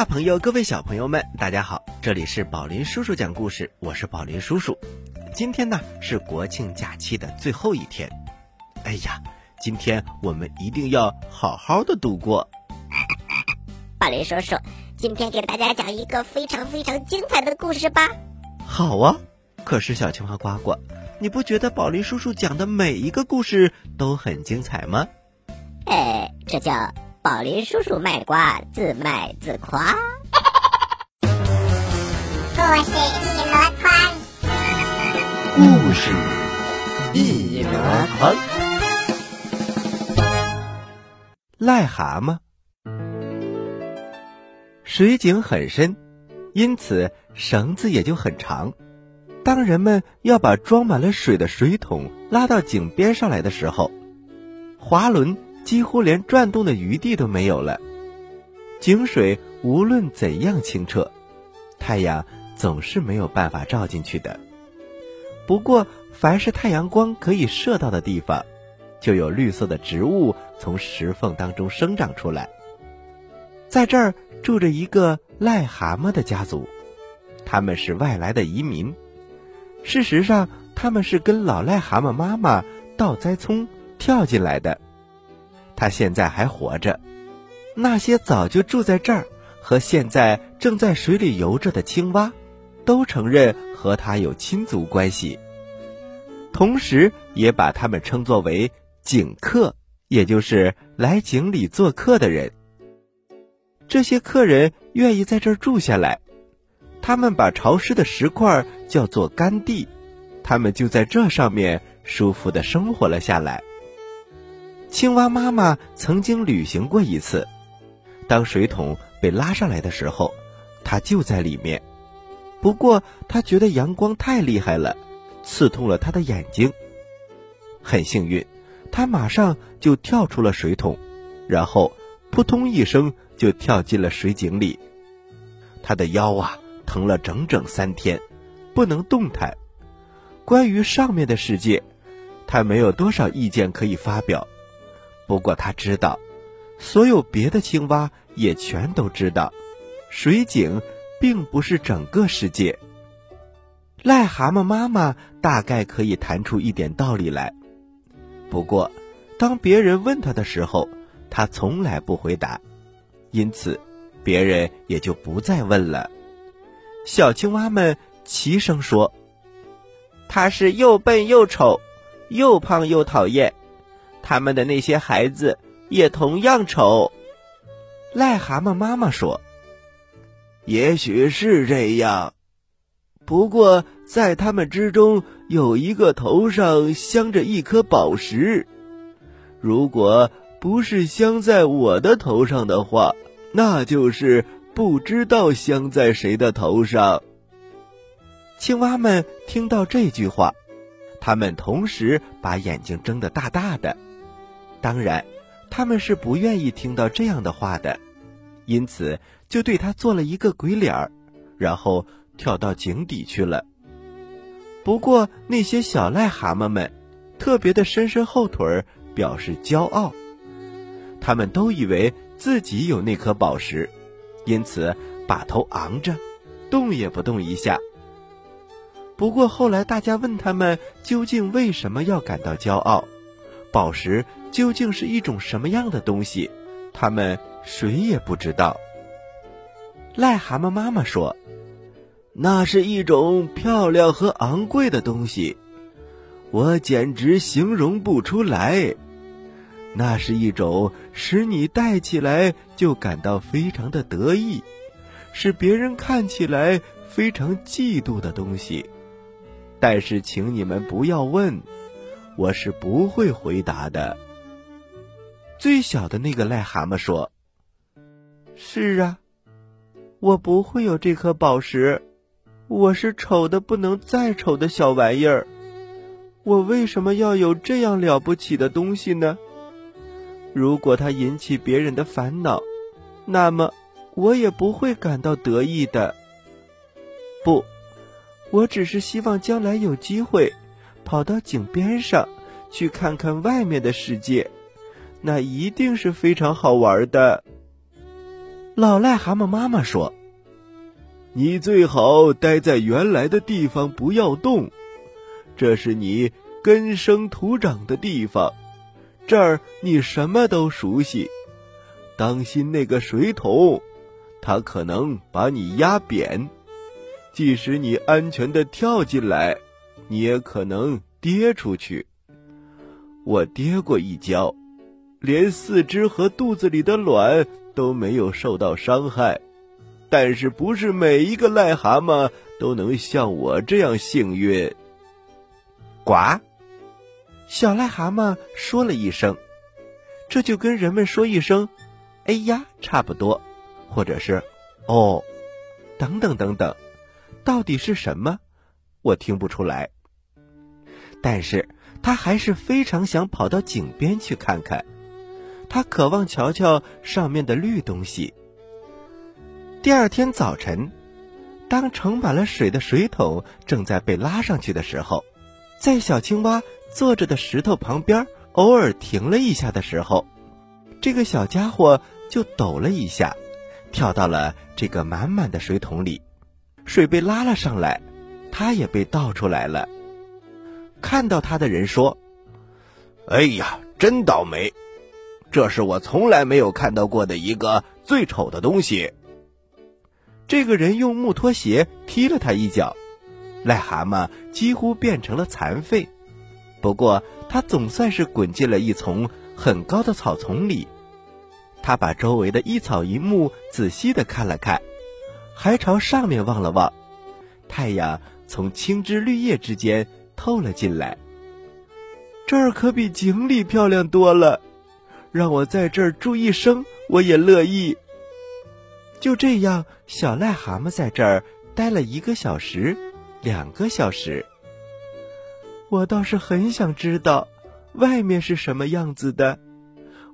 大朋友，各位小朋友们，大家好！这里是宝林叔叔讲故事，我是宝林叔叔。今天呢是国庆假期的最后一天，哎呀，今天我们一定要好好的度过。宝林叔叔，今天给大家讲一个非常非常精彩的故事吧。好啊，可是小青蛙呱呱，你不觉得宝林叔叔讲的每一个故事都很精彩吗？哎，这叫。宝林叔叔卖瓜，自卖自夸。故事一箩筐，故事一箩筐。癞蛤蟆，水井很深，因此绳子也就很长。当人们要把装满了水的水桶拉到井边上来的时候，滑轮。几乎连转动的余地都没有了。井水无论怎样清澈，太阳总是没有办法照进去的。不过，凡是太阳光可以射到的地方，就有绿色的植物从石缝当中生长出来。在这儿住着一个癞蛤蟆的家族，他们是外来的移民。事实上，他们是跟老癞蛤蟆妈妈倒栽葱跳进来的。他现在还活着，那些早就住在这儿和现在正在水里游着的青蛙，都承认和他有亲族关系，同时也把他们称作为井客，也就是来井里做客的人。这些客人愿意在这儿住下来，他们把潮湿的石块叫做干地，他们就在这上面舒服的生活了下来。青蛙妈妈曾经旅行过一次，当水桶被拉上来的时候，它就在里面。不过，它觉得阳光太厉害了，刺痛了它的眼睛。很幸运，它马上就跳出了水桶，然后扑通一声就跳进了水井里。它的腰啊疼了整整三天，不能动弹。关于上面的世界，它没有多少意见可以发表。不过他知道，所有别的青蛙也全都知道，水井并不是整个世界。癞蛤蟆妈妈大概可以谈出一点道理来，不过当别人问他的时候，他从来不回答，因此别人也就不再问了。小青蛙们齐声说：“他是又笨又丑，又胖又讨厌。”他们的那些孩子也同样丑。癞蛤蟆妈妈说：“也许是这样，不过在他们之中有一个头上镶着一颗宝石，如果不是镶在我的头上的话，那就是不知道镶在谁的头上。”青蛙们听到这句话，他们同时把眼睛睁得大大的。当然，他们是不愿意听到这样的话的，因此就对他做了一个鬼脸儿，然后跳到井底去了。不过那些小癞蛤蟆们特别的伸伸后腿儿，表示骄傲。他们都以为自己有那颗宝石，因此把头昂着，动也不动一下。不过后来大家问他们究竟为什么要感到骄傲。宝石究竟是一种什么样的东西？他们谁也不知道。癞蛤蟆妈妈说：“那是一种漂亮和昂贵的东西，我简直形容不出来。那是一种使你戴起来就感到非常的得意，使别人看起来非常嫉妒的东西。但是，请你们不要问。”我是不会回答的。最小的那个癞蛤蟆说：“是啊，我不会有这颗宝石。我是丑的不能再丑的小玩意儿。我为什么要有这样了不起的东西呢？如果它引起别人的烦恼，那么我也不会感到得意的。不，我只是希望将来有机会。”跑到井边上，去看看外面的世界，那一定是非常好玩的。老癞蛤蟆妈妈说：“你最好待在原来的地方，不要动。这是你根生土长的地方，这儿你什么都熟悉。当心那个水桶，它可能把你压扁。即使你安全的跳进来，你也可能跌出去。我跌过一跤。”连四肢和肚子里的卵都没有受到伤害，但是不是每一个癞蛤蟆都能像我这样幸运？呱！小癞蛤蟆说了一声，这就跟人们说一声“哎呀”差不多，或者是“哦”，等等等等，到底是什么？我听不出来。但是他还是非常想跑到井边去看看。他渴望瞧瞧上面的绿东西。第二天早晨，当盛满了水的水桶正在被拉上去的时候，在小青蛙坐着的石头旁边偶尔停了一下的时候，这个小家伙就抖了一下，跳到了这个满满的水桶里，水被拉了上来，它也被倒出来了。看到他的人说：“哎呀，真倒霉！”这是我从来没有看到过的一个最丑的东西。这个人用木拖鞋踢了他一脚，癞蛤蟆几乎变成了残废。不过他总算是滚进了一丛很高的草丛里。他把周围的一草一木仔细的看了看，还朝上面望了望。太阳从青枝绿叶之间透了进来。这儿可比井里漂亮多了。让我在这儿住一生，我也乐意。就这样，小癞蛤蟆在这儿待了一个小时，两个小时。我倒是很想知道，外面是什么样子的。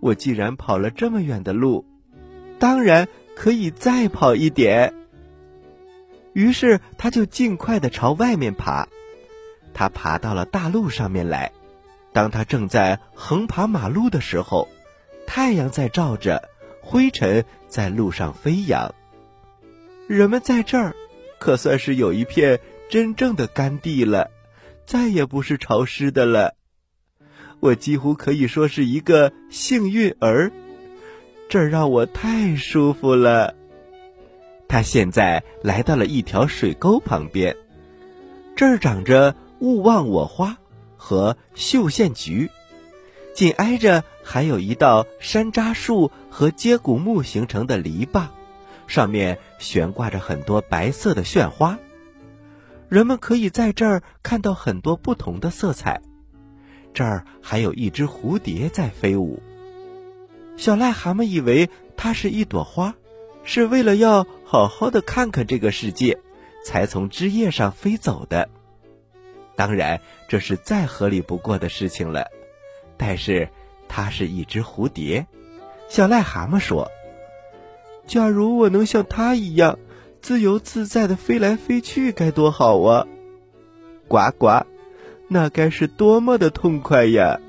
我既然跑了这么远的路，当然可以再跑一点。于是，他就尽快的朝外面爬。他爬到了大路上面来。当他正在横爬马路的时候，太阳在照着，灰尘在路上飞扬。人们在这儿，可算是有一片真正的干地了，再也不是潮湿的了。我几乎可以说是一个幸运儿，这儿让我太舒服了。他现在来到了一条水沟旁边，这儿长着勿忘我花和绣线菊。紧挨着还有一道山楂树和接骨木形成的篱笆，上面悬挂着很多白色的炫花。人们可以在这儿看到很多不同的色彩。这儿还有一只蝴蝶在飞舞。小癞蛤蟆以为它是一朵花，是为了要好好的看看这个世界，才从枝叶上飞走的。当然，这是再合理不过的事情了。但是，它是一只蝴蝶。小癞蛤蟆说：“假如我能像它一样自由自在的飞来飞去，该多好啊！”呱呱，那该是多么的痛快呀！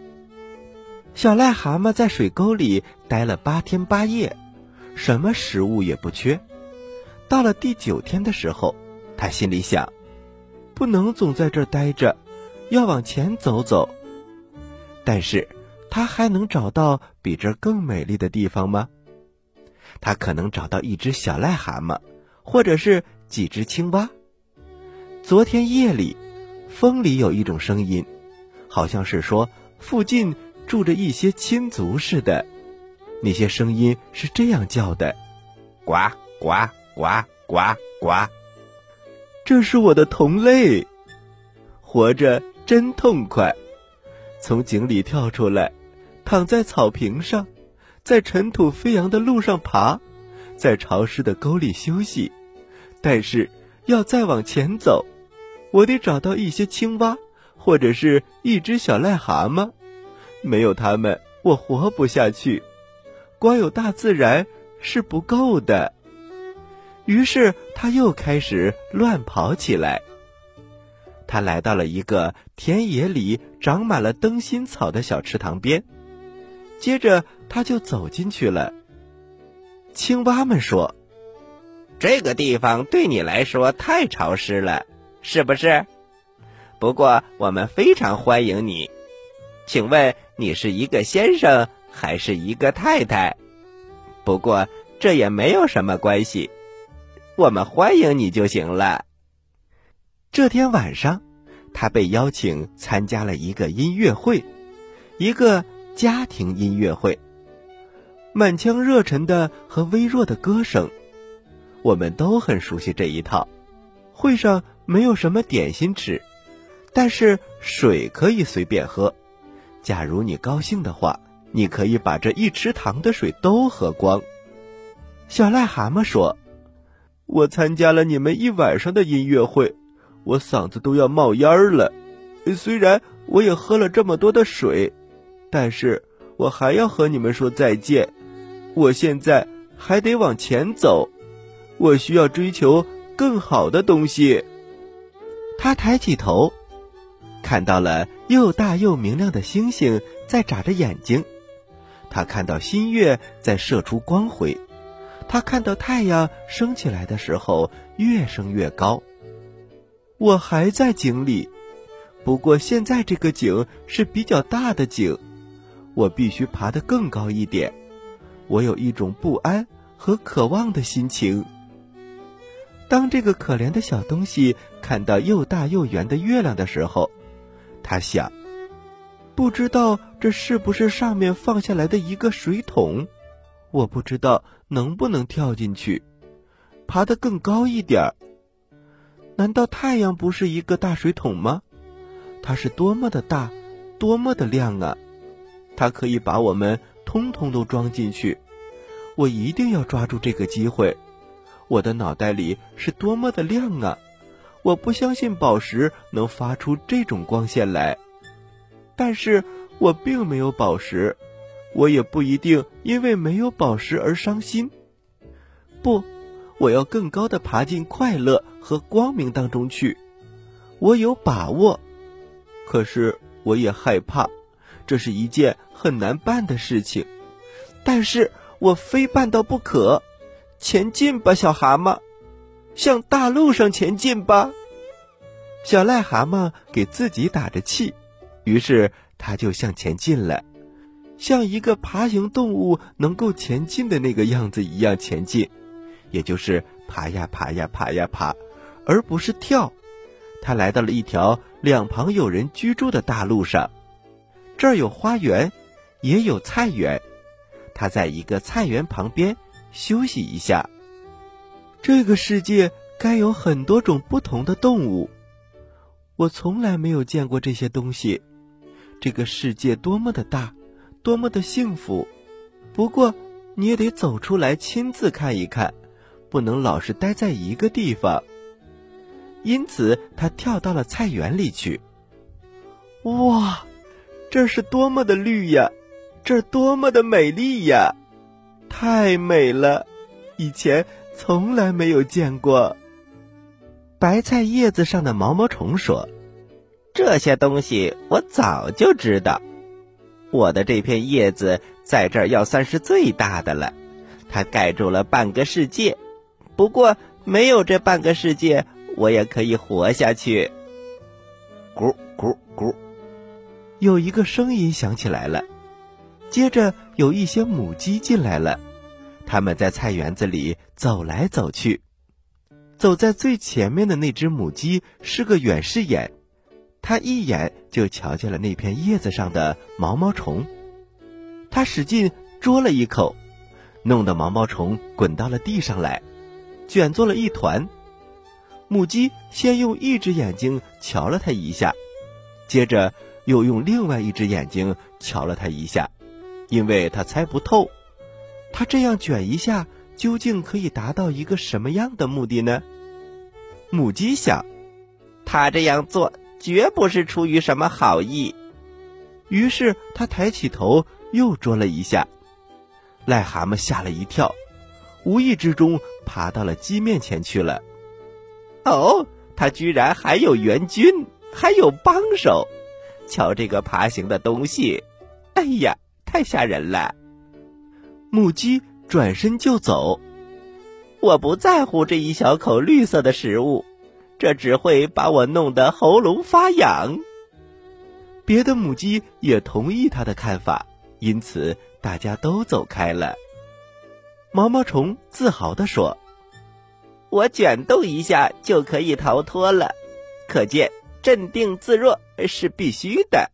小癞蛤蟆在水沟里待了八天八夜，什么食物也不缺。到了第九天的时候，他心里想：“不能总在这儿待着，要往前走走。”但是，他还能找到比这更美丽的地方吗？他可能找到一只小癞蛤蟆，或者是几只青蛙。昨天夜里，风里有一种声音，好像是说附近住着一些亲族似的。那些声音是这样叫的：呱呱呱呱呱。这是我的同类，活着真痛快。从井里跳出来，躺在草坪上，在尘土飞扬的路上爬，在潮湿的沟里休息。但是要再往前走，我得找到一些青蛙，或者是一只小癞蛤蟆。没有它们，我活不下去。光有大自然是不够的。于是他又开始乱跑起来。他来到了一个田野里长满了灯芯草的小池塘边，接着他就走进去了。青蛙们说：“这个地方对你来说太潮湿了，是不是？不过我们非常欢迎你。请问你是一个先生还是一个太太？不过这也没有什么关系，我们欢迎你就行了。”这天晚上，他被邀请参加了一个音乐会，一个家庭音乐会。满腔热忱的和微弱的歌声，我们都很熟悉这一套。会上没有什么点心吃，但是水可以随便喝。假如你高兴的话，你可以把这一池塘的水都喝光。小癞蛤蟆说：“我参加了你们一晚上的音乐会，我嗓子都要冒烟了。虽然我也喝了这么多的水，但是我还要和你们说再见。”我现在还得往前走，我需要追求更好的东西。他抬起头，看到了又大又明亮的星星在眨着眼睛，他看到新月在射出光辉，他看到太阳升起来的时候越升越高。我还在井里，不过现在这个井是比较大的井，我必须爬得更高一点。我有一种不安和渴望的心情。当这个可怜的小东西看到又大又圆的月亮的时候，他想：不知道这是不是上面放下来的一个水桶？我不知道能不能跳进去，爬得更高一点儿。难道太阳不是一个大水桶吗？它是多么的大，多么的亮啊！它可以把我们。通通都装进去，我一定要抓住这个机会。我的脑袋里是多么的亮啊！我不相信宝石能发出这种光线来，但是我并没有宝石，我也不一定因为没有宝石而伤心。不，我要更高的爬进快乐和光明当中去。我有把握，可是我也害怕。这是一件很难办的事情，但是我非办到不可。前进吧，小蛤蟆，向大路上前进吧。小癞蛤蟆给自己打着气，于是他就向前进了，像一个爬行动物能够前进的那个样子一样前进，也就是爬呀爬呀爬呀爬，而不是跳。他来到了一条两旁有人居住的大路上。这儿有花园，也有菜园。他在一个菜园旁边休息一下。这个世界该有很多种不同的动物，我从来没有见过这些东西。这个世界多么的大，多么的幸福！不过你也得走出来亲自看一看，不能老是待在一个地方。因此，他跳到了菜园里去。哇！这是多么的绿呀，这多么的美丽呀，太美了，以前从来没有见过。白菜叶子上的毛毛虫说：“这些东西我早就知道。我的这片叶子在这儿要算是最大的了，它盖住了半个世界。不过没有这半个世界，我也可以活下去。”咕咕咕。有一个声音响起来了，接着有一些母鸡进来了，它们在菜园子里走来走去。走在最前面的那只母鸡是个远视眼，它一眼就瞧见了那片叶子上的毛毛虫，它使劲啄了一口，弄得毛毛虫滚到了地上来，卷作了一团。母鸡先用一只眼睛瞧了它一下，接着。又用另外一只眼睛瞧了它一下，因为它猜不透，它这样卷一下究竟可以达到一个什么样的目的呢？母鸡想，它这样做绝不是出于什么好意。于是他抬起头又啄了一下，癞蛤蟆吓了一跳，无意之中爬到了鸡面前去了。哦，他居然还有援军，还有帮手。瞧这个爬行的东西，哎呀，太吓人了！母鸡转身就走。我不在乎这一小口绿色的食物，这只会把我弄得喉咙发痒。别的母鸡也同意他的看法，因此大家都走开了。毛毛虫自豪地说：“我卷动一下就可以逃脱了，可见镇定自若是必须的。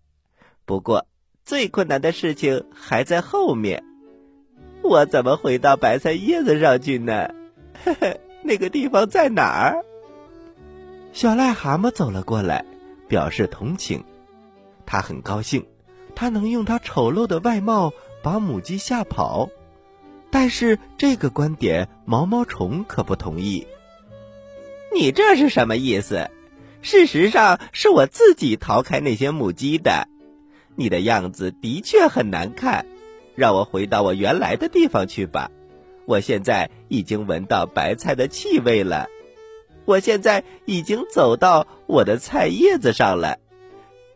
不过最困难的事情还在后面，我怎么回到白菜叶子上去呢？嘿嘿，那个地方在哪儿？”小癞蛤蟆走了过来，表示同情。他很高兴，他能用他丑陋的外貌把母鸡吓跑。但是这个观点，毛毛虫可不同意。你这是什么意思？事实上是我自己逃开那些母鸡的。你的样子的确很难看，让我回到我原来的地方去吧。我现在已经闻到白菜的气味了，我现在已经走到我的菜叶子上了。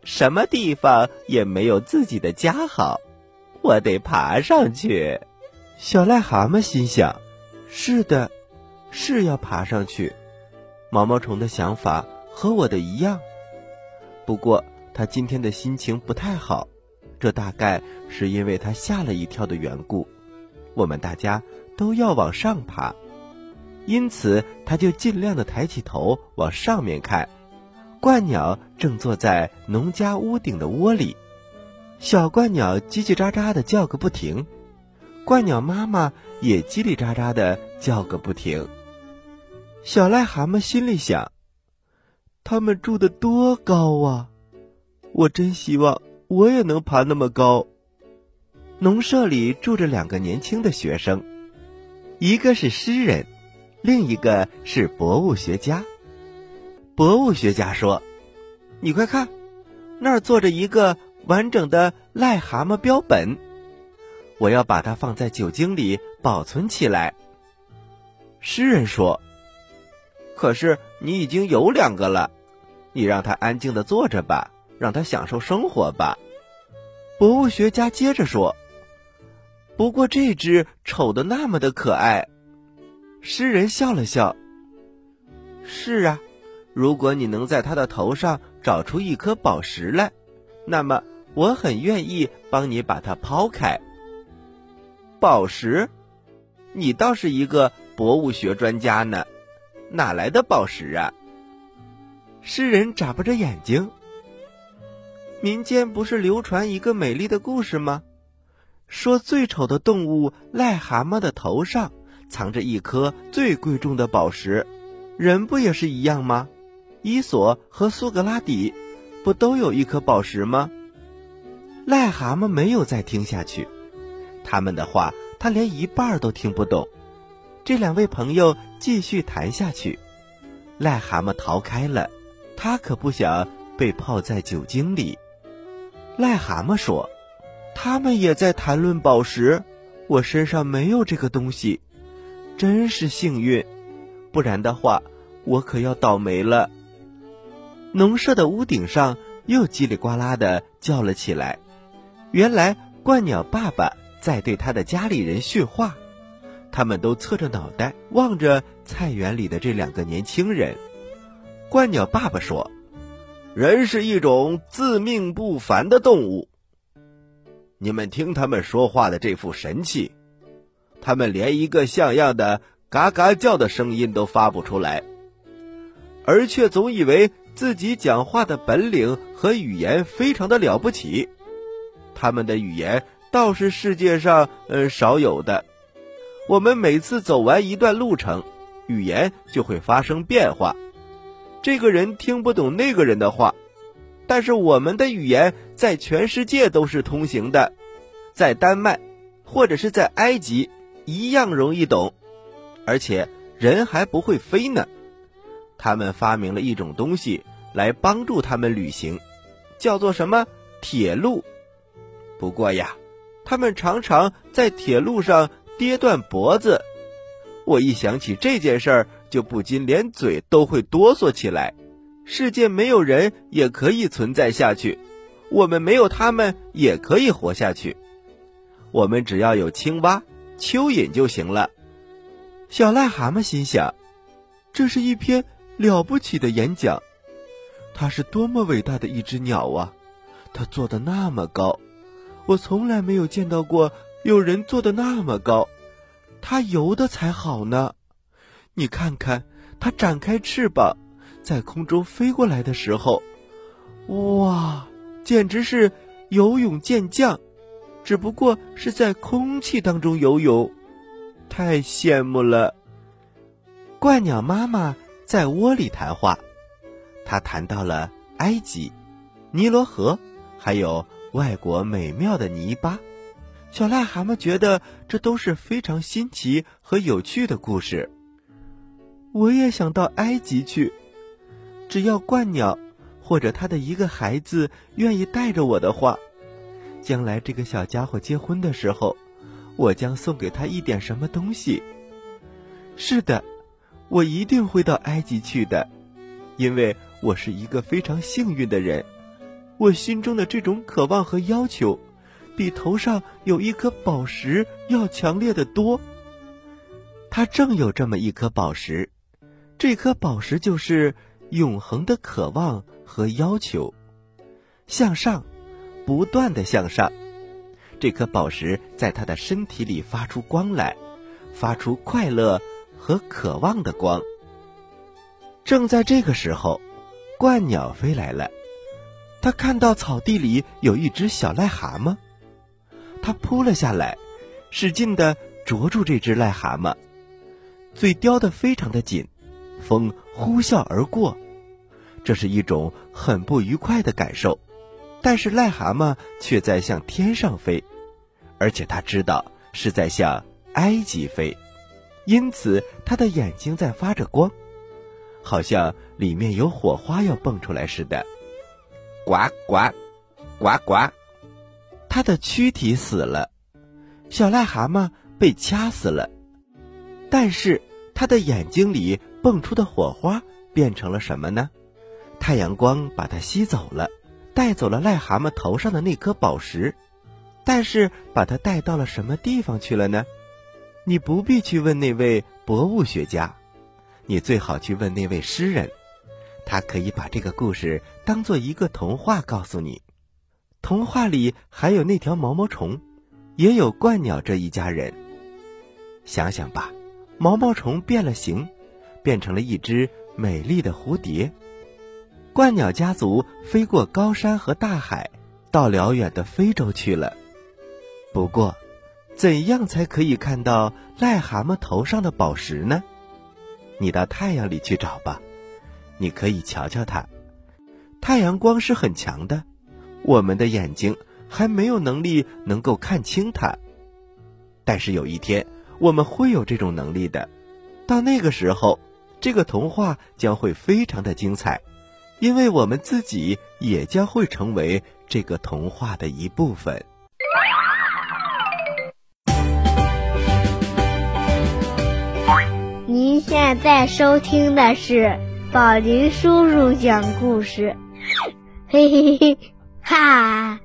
什么地方也没有自己的家好，我得爬上去。小癞蛤蟆心想：“是的，是要爬上去。”毛毛虫的想法和我的一样，不过他今天的心情不太好，这大概是因为他吓了一跳的缘故。我们大家都要往上爬，因此他就尽量的抬起头往上面看。鹳鸟正坐在农家屋顶的窝里，小鹳鸟叽叽喳喳的叫个不停，鹳鸟妈妈也叽里喳喳的叫个不停。小癞蛤蟆心里想：他们住的多高啊！我真希望我也能爬那么高。农舍里住着两个年轻的学生，一个是诗人，另一个是博物学家。博物学家说：“你快看，那儿坐着一个完整的癞蛤蟆标本，我要把它放在酒精里保存起来。”诗人说：“可是你已经有两个了，你让它安静的坐着吧，让它享受生活吧。”博物学家接着说：“不过这只丑的那么的可爱。”诗人笑了笑：“是啊。”如果你能在他的头上找出一颗宝石来，那么我很愿意帮你把它抛开。宝石，你倒是一个博物学专家呢，哪来的宝石啊？诗人眨巴着眼睛。民间不是流传一个美丽的故事吗？说最丑的动物癞蛤蟆的头上藏着一颗最贵重的宝石，人不也是一样吗？伊索和苏格拉底，不都有一颗宝石吗？癞蛤蟆没有再听下去，他们的话他连一半都听不懂。这两位朋友继续谈下去，癞蛤蟆逃开了，他可不想被泡在酒精里。癞蛤蟆说：“他们也在谈论宝石，我身上没有这个东西，真是幸运，不然的话，我可要倒霉了。”农舍的屋顶上又叽里呱啦的叫了起来。原来鹳鸟爸爸在对他的家里人训话，他们都侧着脑袋望着菜园里的这两个年轻人。鹳鸟爸爸说：“人是一种自命不凡的动物。你们听他们说话的这副神气，他们连一个像样的嘎嘎叫的声音都发不出来，而却总以为。”自己讲话的本领和语言非常的了不起，他们的语言倒是世界上呃少有的。我们每次走完一段路程，语言就会发生变化。这个人听不懂那个人的话，但是我们的语言在全世界都是通行的，在丹麦或者是在埃及一样容易懂，而且人还不会飞呢。他们发明了一种东西来帮助他们旅行，叫做什么铁路。不过呀，他们常常在铁路上跌断脖子。我一想起这件事儿，就不禁连嘴都会哆嗦起来。世界没有人也可以存在下去，我们没有他们也可以活下去。我们只要有青蛙，蚯蚓就行了。小癞蛤蟆心想，这是一篇了不起的演讲。它是多么伟大的一只鸟啊！它坐的那么高，我从来没有见到过有人坐的那么高。它游的才好呢，你看看，它展开翅膀，在空中飞过来的时候，哇，简直是游泳健将，只不过是在空气当中游泳，太羡慕了。鹳鸟妈妈在窝里谈话。她谈到了埃及、尼罗河，还有外国美妙的泥巴。小癞蛤蟆觉得这都是非常新奇和有趣的故事。我也想到埃及去，只要鹳鸟或者他的一个孩子愿意带着我的话，将来这个小家伙结婚的时候，我将送给他一点什么东西。是的，我一定会到埃及去的，因为。我是一个非常幸运的人，我心中的这种渴望和要求，比头上有一颗宝石要强烈的多。他正有这么一颗宝石，这颗宝石就是永恒的渴望和要求，向上，不断的向上。这颗宝石在他的身体里发出光来，发出快乐和渴望的光。正在这个时候。鹳鸟飞来了，它看到草地里有一只小癞蛤蟆，它扑了下来，使劲的啄住这只癞蛤蟆，嘴叼得非常的紧，风呼啸而过，这是一种很不愉快的感受，但是癞蛤蟆却在向天上飞，而且它知道是在向埃及飞，因此它的眼睛在发着光。好像里面有火花要蹦出来似的，呱呱，呱呱，它的躯体死了，小癞蛤蟆被掐死了，但是它的眼睛里蹦出的火花变成了什么呢？太阳光把它吸走了，带走了癞蛤蟆头上的那颗宝石，但是把它带到了什么地方去了呢？你不必去问那位博物学家。你最好去问那位诗人，他可以把这个故事当做一个童话告诉你。童话里还有那条毛毛虫，也有鹳鸟这一家人。想想吧，毛毛虫变了形，变成了一只美丽的蝴蝶。鹳鸟家族飞过高山和大海，到辽远的非洲去了。不过，怎样才可以看到癞蛤蟆头上的宝石呢？你到太阳里去找吧，你可以瞧瞧它。太阳光是很强的，我们的眼睛还没有能力能够看清它。但是有一天，我们会有这种能力的。到那个时候，这个童话将会非常的精彩，因为我们自己也将会成为这个童话的一部分。您现在收听的是宝林叔叔讲故事，嘿嘿嘿，哈！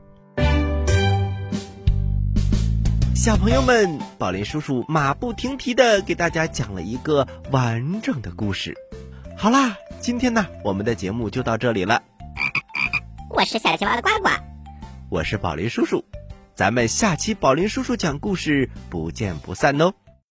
小朋友们，宝林叔叔马不停蹄的给大家讲了一个完整的故事。好啦，今天呢，我们的节目就到这里了。我是小青蛙的呱呱，我是宝林叔叔，咱们下期宝林叔叔讲故事不见不散哦。